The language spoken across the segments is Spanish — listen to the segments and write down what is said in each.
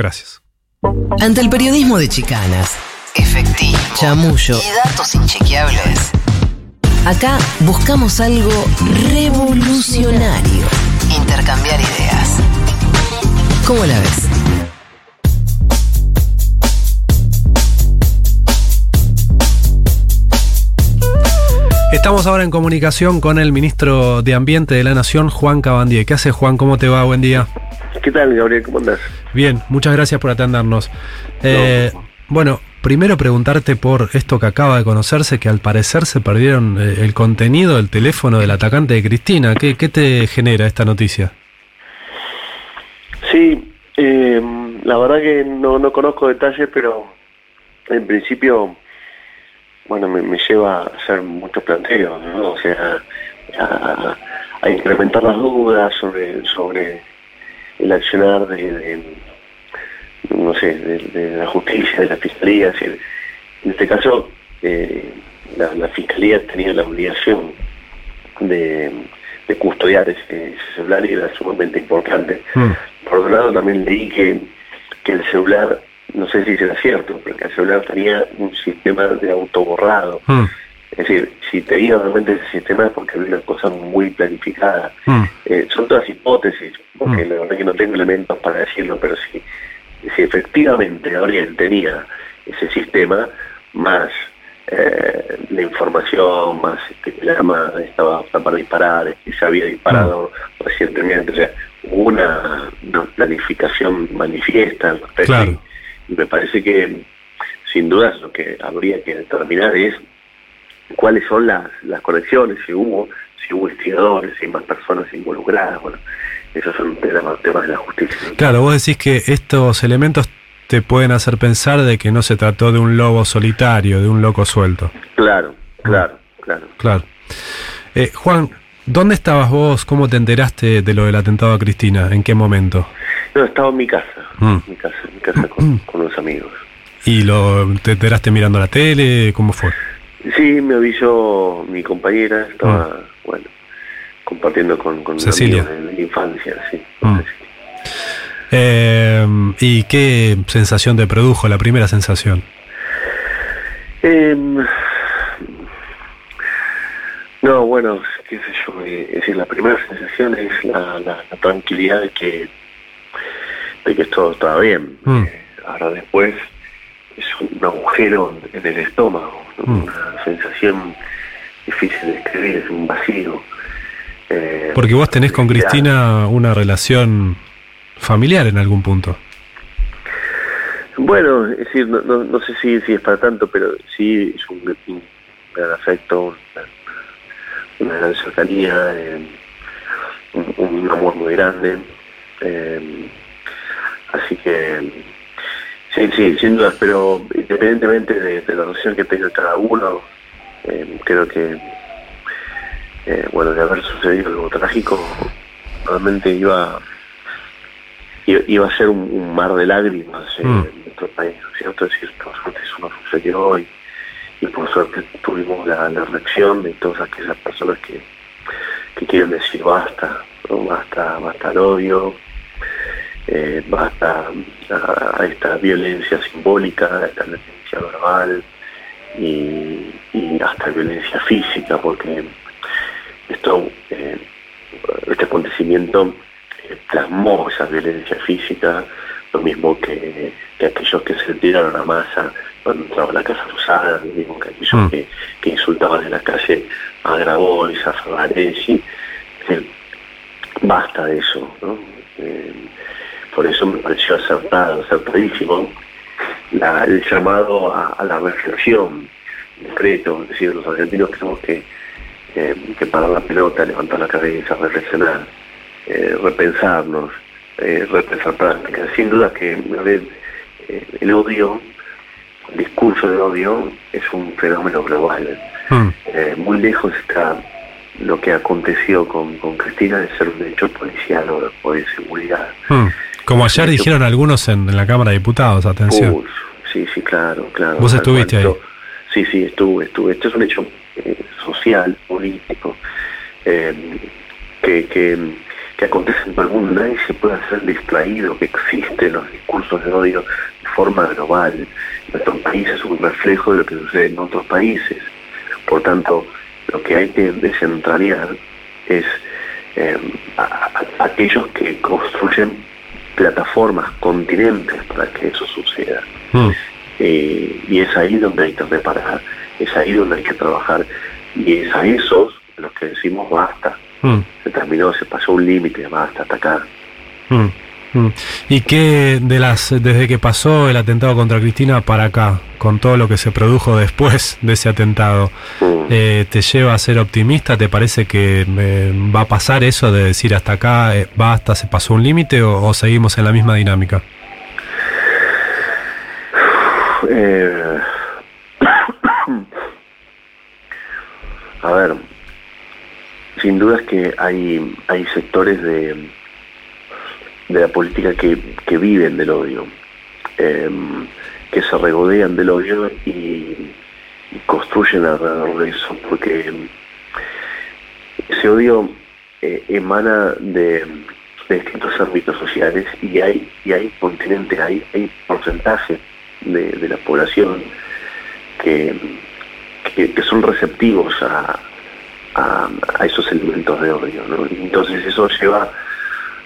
Gracias. Ante el periodismo de chicanas, efectivo, chamullo y datos inchequeables, acá buscamos algo revolucionario. Intercambiar ideas. ¿Cómo la ves? Estamos ahora en comunicación con el ministro de Ambiente de la Nación, Juan Cabandier. ¿Qué hace Juan? ¿Cómo te va? Buen día. ¿Qué tal, Gabriel? ¿Cómo andás? Bien, muchas gracias por atendernos. Eh, bueno, primero preguntarte por esto que acaba de conocerse, que al parecer se perdieron eh, el contenido del teléfono del atacante de Cristina. ¿Qué, qué te genera esta noticia? Sí, eh, la verdad que no, no conozco detalles, pero en principio, bueno, me, me lleva a hacer muchos planteos, ¿no? O sea, a, a incrementar las dudas sobre, sobre el accionar de, de- no sé, de, de la justicia, de la fiscalía. en este caso, eh, la, la fiscalía tenía la obligación de, de custodiar ese, ese celular y era sumamente importante. Mm. Por otro lado, también leí que, que el celular, no sé si será cierto, pero el celular tenía un sistema de autoborrado. Mm. Es decir, si tenía realmente ese sistema es porque había una cosa muy planificada. Mm. Eh, son todas hipótesis, porque Mm. la verdad que no tengo elementos para decirlo, pero si, si efectivamente Gabriel tenía ese sistema, más eh, la información, más este, el arma estaba apta para disparar, que se había disparado recientemente, o sea, una, una planificación manifiesta. Claro. Me parece que, sin duda, lo que habría que determinar es cuáles son las, las conexiones, si hubo, si hubo investigadores, si hay más personas involucradas, bueno, esos son temas, temas de la justicia. Claro, vos decís que estos elementos te pueden hacer pensar de que no se trató de un lobo solitario, de un loco suelto. Claro, claro, claro. Claro. Eh, Juan, ¿dónde estabas vos? ¿Cómo te enteraste de lo del atentado a Cristina? ¿En qué momento? No, estaba en mi casa, Mm. mi casa, mi casa con, con unos amigos. ¿Y lo, te enteraste mirando la tele? ¿Cómo fue? Sí, me avisó mi compañera, estaba, bueno, compartiendo con, con Cecilia. de, la infancia, sí. Mm. Eh, ¿Y qué sensación te produjo, la primera sensación? Em, no, bueno, qué sé yo, eh, es decir, la primera sensación es la, la- la tranquilidad de que, de que todo está bien. Mm. Eh, ahora después es un agujero en el estómago. Mm. una sensación difícil de describir, es un vacío. Eh, Porque vos tenés con. Cristina una relación familiar en algún punto. Bueno, es decir, no, no, no sé si, si es para tanto, pero sí es un, un gran afecto, una, una gran cercanía, eh, un, un amor muy grande. eh, así que, sí, sí, sin dudas, pero independientemente de, de la relación que tenga cada uno, eh, creo que, eh, bueno, de haber sucedido algo trágico, realmente iba iba a ser un, un mar de lágrimas eh, Mm. en nuestro país, ¿no es cierto? Es decir, por suerte eso no sucedió y, y por suerte tuvimos la, la reacción de todas aquellas personas que, que quieren decir basta, ¿no? basta, basta al odio, eh, basta a, a esta violencia simbólica, a esta violencia verbal y, y hasta violencia física, porque esto, eh, este acontecimiento eh, plasmó esa violencia física, lo mismo que, que aquellos que se tiraron a masa cuando entraba a la Casa Rosada, lo mismo que aquellos Mm. que, que insultaban en la calle a Grabois, a Favaresi. Es decir, basta de eso, ¿no? Por eso me pareció acertado, acertadísimo la- el llamado a, a la reflexión, decreto, es decir, los argentinos tenemos que, eh, que parar la pelota, levantar la cabeza, reflexionar, eh, repensarnos, eh, repensar prácticas. Sin duda que eh, el odio, el discurso de odio es un fenómeno global. Mm. Eh, muy lejos está lo que aconteció con, con Cristina de ser un hecho policial o, o de seguridad. Mm. Como ayer dijeron algunos en, en la Cámara de Diputados, atención. Sí, sí, claro, claro. Vos estuviste ahí. Sí, sí, estuve, estuve. Esto es un hecho eh, social, político, eh, que, que, que acontece en todo el mundo. Nadie se puede hacer distraído, que existen los discursos discursos de odio de forma global. Nuestro país es un reflejo de lo que sucede en otros países. Por tanto, lo que hay que descentralizar es eh, aquellos que construyen plataformas, continentes para que eso suceda. Mm. Eh, y es ahí donde hay que reparar, es ahí donde hay que trabajar. Y es a esos los que decimos basta. Mm. Se terminó, se pasó un límite, basta, hasta acá. Mm. ¿Y qué de las desde que pasó el atentado contra Cristina para acá, con todo lo que se produjo después de ese atentado, eh, te lleva a ser optimista? ¿Te parece que eh, va a pasar eso de decir hasta acá eh, basta, se pasó un límite o, seguimos en la misma dinámica? a ver, sin duda es que hay, hay sectores de de la política que, viven del odio, em, que se regodean del odio y, construyen alrededor de eso, porque ese odio eh, emana de, distintos ámbitos sociales y hay, y hay continentes, hay, hay porcentaje de, la población que, que, son receptivos a, a, esos elementos de odio. Entonces eso lleva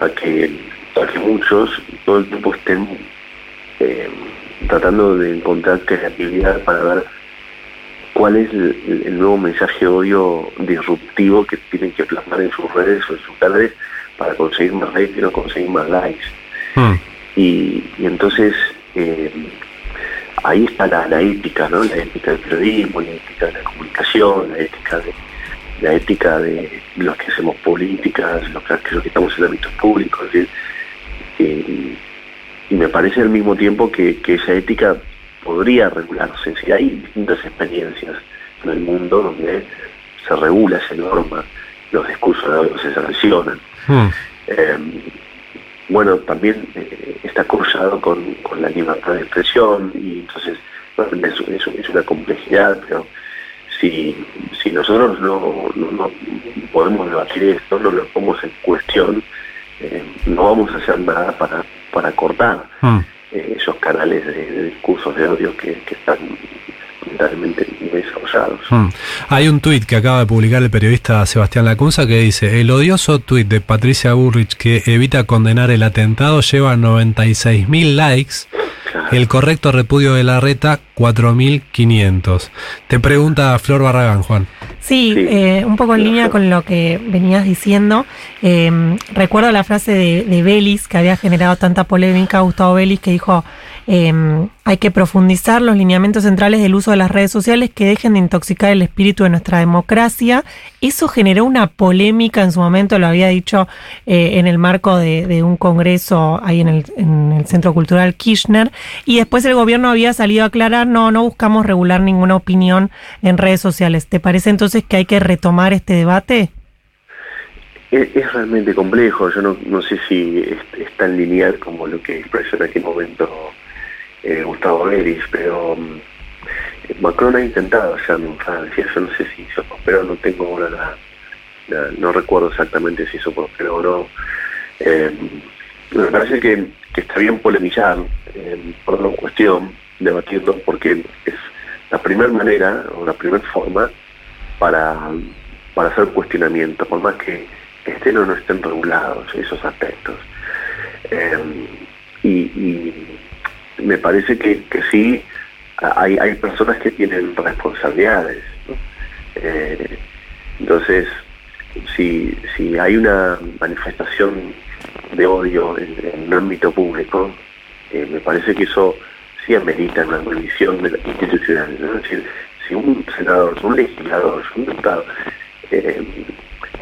a que para que muchos todo el tiempo estén eh, tratando de encontrar creatividad para ver cuál es el, nuevo mensaje de odio disruptivo que tienen que plasmar en sus redes o en sus canales para conseguir más rating o conseguir más likes. Hmm. Y, entonces eh, ahí está la, ética, ¿no? La ética del periodismo, la ética de la comunicación, la ética de la ética de los que hacemos políticas, los que, los que estamos en ámbitos públicos. Es y me parece al mismo tiempo que, esa ética podría regularse. Si hay distintas experiencias en el mundo donde se regula esa norma, los discursos de odio se sancionan. Hmm. Eh, bueno, también eh, está cruzado con, la libertad de expresión y entonces es, una complejidad, pero si, si nosotros no, no podemos debatir esto, no lo ponemos en cuestión, eh, no vamos a hacer nada para, para cortar hmm. eh, esos canales de, discursos de odio que, están totalmente desarrollados. Hmm. Hay un tuit que acaba de publicar el periodista Sebastián Lacunza que dice, el odioso tuit de Patricia Burrich que evita condenar el atentado lleva 96.000 likes el correcto repudio de la reta, 4.500. Te pregunta Flor Barragán, Juan. Sí, eh, un poco en línea con lo que venías diciendo. Eh, recuerdo la frase de, de Belis, que había generado tanta polémica, Gustavo Belis, que dijo, Em, hay que profundizar los lineamientos centrales del uso de las redes sociales que dejen de intoxicar el espíritu de nuestra democracia. Eso generó una polémica en su momento, lo había dicho eh, en el marco de, un congreso ahí en el, en el, Centro Cultural Kirchner. Y después el gobierno había salido a aclarar, no, no buscamos regular ninguna opinión en redes sociales. ¿Te parece entonces que hay que retomar este debate? Es, realmente complejo, yo no, no sé si es, tan lineal como lo que expresó en aquel momento eh, Gustavo Beris, pero mm, Macron ha intentado hacerlo en Francia, yo no sé si hizo pero no tengo ahora la, no recuerdo exactamente si hizo pero o no. Eh, me parece que, está bien polemizar eh, por una cuestión, debatirlo, porque es la primera manera o la primera forma para, para hacer cuestionamiento, por más que estén o no estén regulados esos aspectos. y me parece que, sí hay, hay personas que tienen responsabilidades. Eh, entonces, si, si hay una manifestación de odio en, un ámbito público, eh, me parece que eso sí amerita una revisión institucional. Es decir, si un senador, un legislador, un diputado eh,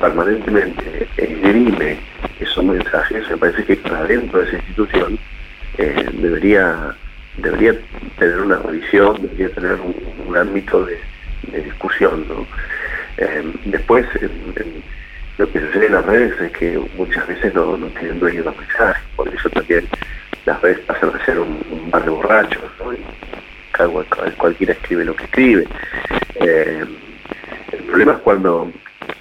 permanentemente esgrime esos mensajes, me parece que para dentro de esa institución eh, debería debería tener una revisión, debería tener un, ámbito de, discusión. Eh, después, lo que sucede en las redes es que muchas veces no, no tienen dueño de los mensajes, por eso también las redes pasan a ser un, bar de borrachos, y cualquiera escribe lo que escribe. Eh, el problema es cuando,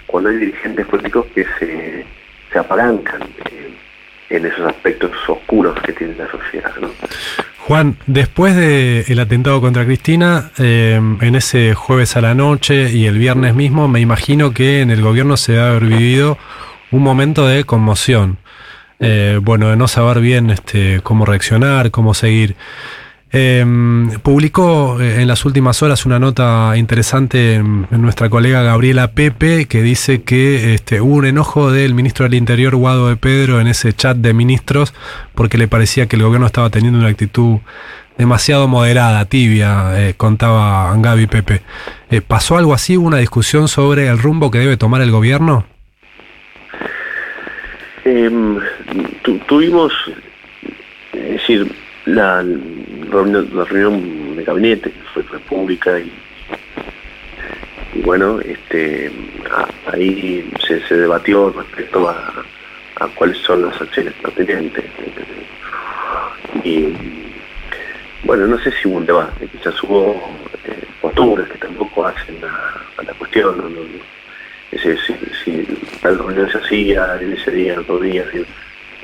cuando hay dirigentes políticos que se, se apalancan en esos aspectos oscuros que tiene la sociedad. ¿no? Juan, después del atentado contra Cristina, eh, en ese jueves a la noche y el viernes mismo, me imagino que en el gobierno se ha haber vivido un momento de conmoción. Eh, bueno, de no saber bien este, cómo reaccionar, cómo seguir. Eh, publicó en las últimas horas una nota interesante en, nuestra colega Gabriela Pepe que dice que este, hubo un enojo del ministro del Interior Guado de Pedro en ese chat de ministros porque le parecía que el gobierno estaba teniendo una actitud demasiado moderada, tibia, eh, contaba Gaby Pepe. Eh, ¿Pasó algo así? ¿Hubo una discusión sobre el rumbo que debe tomar el gobierno? Em, tuvimos, es decir, la reunión, de gabinete que fue, pública y, bueno, este, ahí se, debatió respecto a, cuáles son las acciones pertinentes. Y bueno, no sé si hubo un debate, quizás hubo eh, posturas que tampoco hacen a, la cuestión. Si, si, tal reunión se hacía en ese día, otro día,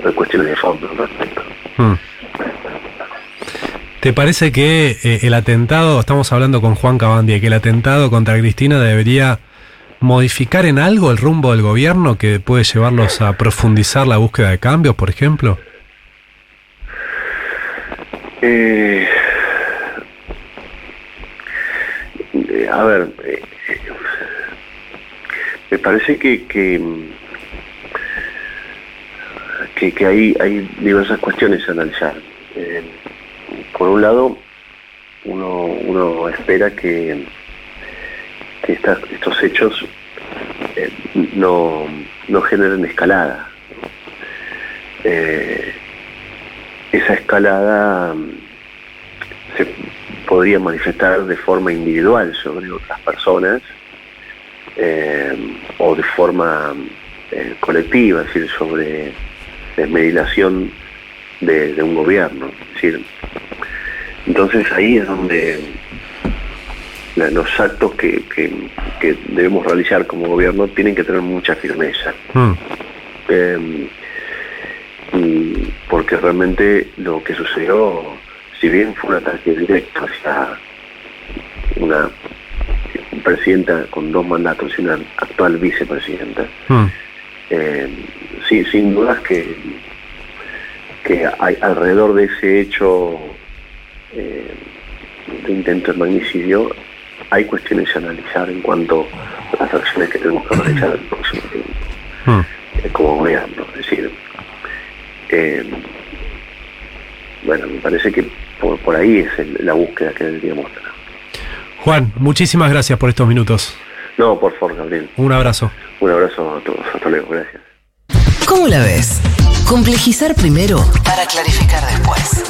hay cuestiones de fondo respecto. Hmm. ¿Te parece que eh, el atentado, estamos hablando con Juan Cabandia, que el atentado contra Cristina debería modificar en algo el rumbo del gobierno que puede llevarlos a profundizar la búsqueda de cambios, por ejemplo? Eh, a ver, eh, me parece que, que, que, hay, hay diversas cuestiones a analizar por un lado, uno, uno espera que, que estos hechos eh, no, no, generen escalada. Eh, esa escalada mm, se podría manifestar de forma individual sobre otras personas eh, o de forma colectiva, es decir, sobre desmedilación de, de un gobierno. Es decir, entonces ahí es donde los actos que, debemos realizar como gobierno tienen que tener mucha firmeza. Mm. Em, porque realmente lo que sucedió, si bien fue un ataque directo hacia una presidenta con dos mandatos y una actual vicepresidenta, mm. em, sí, sin dudas que, que hay alrededor de ese hecho eh, de intento de magnicidio, hay cuestiones a analizar en cuanto a las acciones que tenemos que realizar el próximo tiempo, hmm. eh, como gobierno. Es decir, eh, bueno, me parece que por, ahí es la búsqueda que deberíamos tener. Juan, muchísimas gracias por estos minutos. No, por favor, Gabriel. Un abrazo. Un abrazo a todos. Hasta luego. Gracias. ¿Cómo la ves? Complejizar primero para clarificar después.